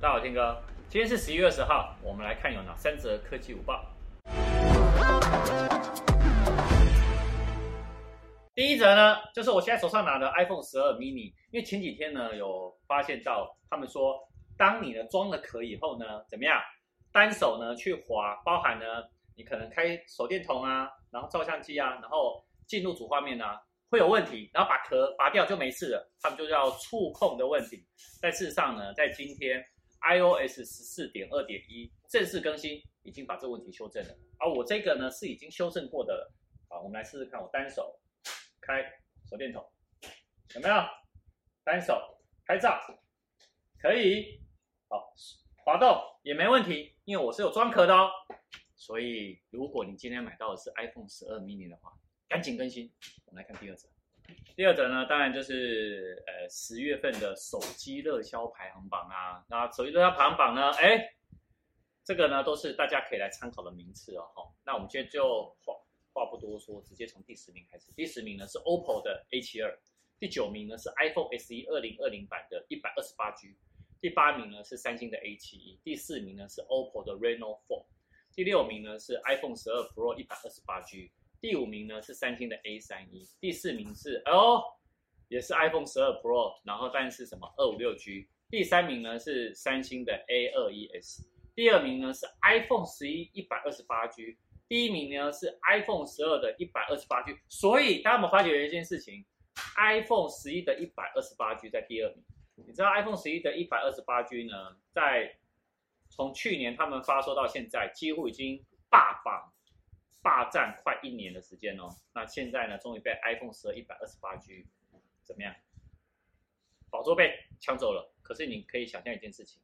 大家好，天哥，今天是十一月二十号，我们来看有哪三则科技午报。第一则呢，就是我现在手上拿的 iPhone 十二 mini，因为前几天呢有发现到，他们说，当你呢装了壳以后呢，怎么样？单手呢去滑，包含呢你可能开手电筒啊，然后照相机啊，然后进入主画面啊，会有问题，然后把壳拔掉就没事了，他们就叫触控的问题。但事实上呢，在今天。iOS 十四点二点一正式更新，已经把这个问题修正了。而、啊、我这个呢是已经修正过的了。好，我们来试试看，我单手开手电筒，有没有？单手拍照可以。好，滑动也没问题，因为我是有装壳的哦。所以如果你今天买到的是 iPhone 十二 mini 的话，赶紧更新。我们来看第二则。第二则呢，当然就是呃十月份的手机热销排行榜啊。那手机热销排行榜呢，哎，这个呢都是大家可以来参考的名次哦。哈，那我们今天就话话不多说，直接从第十名开始。第十名呢是 OPPO 的 A 七二第九名呢是 iPhone SE 二零二零版的一百二十八 G，第八名呢是三星的 A 七一第四名呢是 OPPO 的 Reno4，第六名呢是 iPhone 十二 Pro 一百二十八 G。第五名呢是三星的 A 三一，第四名是哦，也是 iPhone 十二 Pro，然后但是什么二五六 G，第三名呢是三星的 A 二一 S，第二名呢是 iPhone 十一一百二十八 G，第一名呢是 iPhone 十二的一百二十八 G，所以大家有没有发觉一件事情，iPhone 十一的一百二十八 G 在第二名，你知道 iPhone 十一的一百二十八 G 呢，在从去年他们发售到现在，几乎已经霸榜。占快一年的时间哦，那现在呢，终于被 iPhone 十二一百二十八 G 怎么样？宝座被抢走了。可是你可以想象一件事情，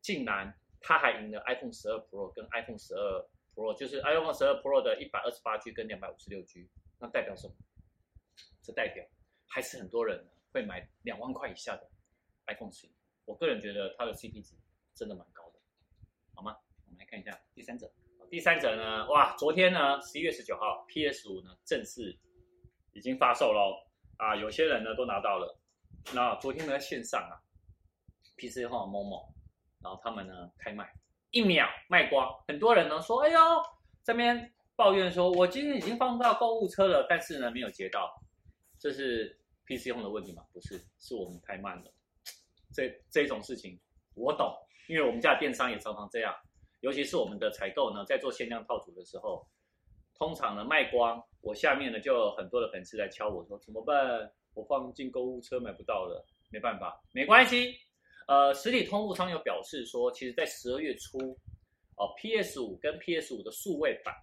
竟然他还赢了 iPhone 十二 Pro 跟 iPhone 十二 Pro，就是 iPhone 十二 Pro 的一百二十八 G 跟两百五十六 G，那代表什么？这代表还是很多人会买两万块以下的 iPhone 十一。我个人觉得它的 CP 值真的蛮高的，好吗？我们来看一下第三者。第三者呢？哇，昨天呢，十一月十九号，PS 五呢正式已经发售喽。啊，有些人呢都拿到了。那昨天呢线上啊，PC Home Momo，然后他们呢开卖，一秒卖光。很多人呢说，哎呦，这边抱怨说，我今天已经放到购物车了，但是呢没有接到。这是 PC Home 的问题吗？不是，是我们太慢了。这这种事情我懂，因为我们家电商也常常这样。尤其是我们的采购呢，在做限量套组的时候，通常呢卖光，我下面呢就有很多的粉丝来敲我说怎么办？我放进购物车买不到了，没办法，没关系。呃，实体通路商有表示说，其实在十二月初，哦，PS 五跟 PS 五的数位版，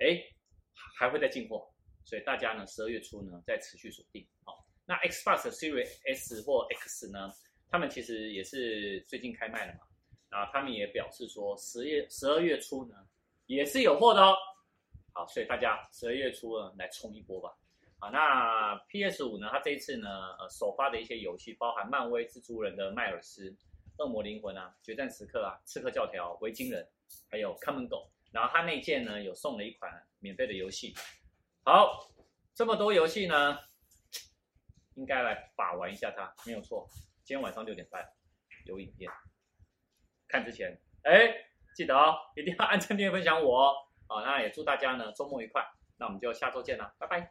哎，还会再进货，所以大家呢十二月初呢再持续锁定。好、哦，那 Xbox Series S 或 X 呢，他们其实也是最近开卖了嘛。啊，他们也表示说，十月十二月初呢，也是有货的哦。好，所以大家十二月初呢，来冲一波吧。好，那 PS 五呢，它这一次呢，呃，首发的一些游戏包含漫威蜘蛛人的迈尔斯、恶魔灵魂啊、决战时刻啊、刺客教条、维京人，还有看门狗。然后它内建呢，有送了一款免费的游戏。好，这么多游戏呢，应该来把玩一下它，没有错。今天晚上六点半有影片。看之前，哎，记得哦，一定要按赞、订阅、分享我哦。好，那也祝大家呢周末愉快。那我们就下周见了，拜拜。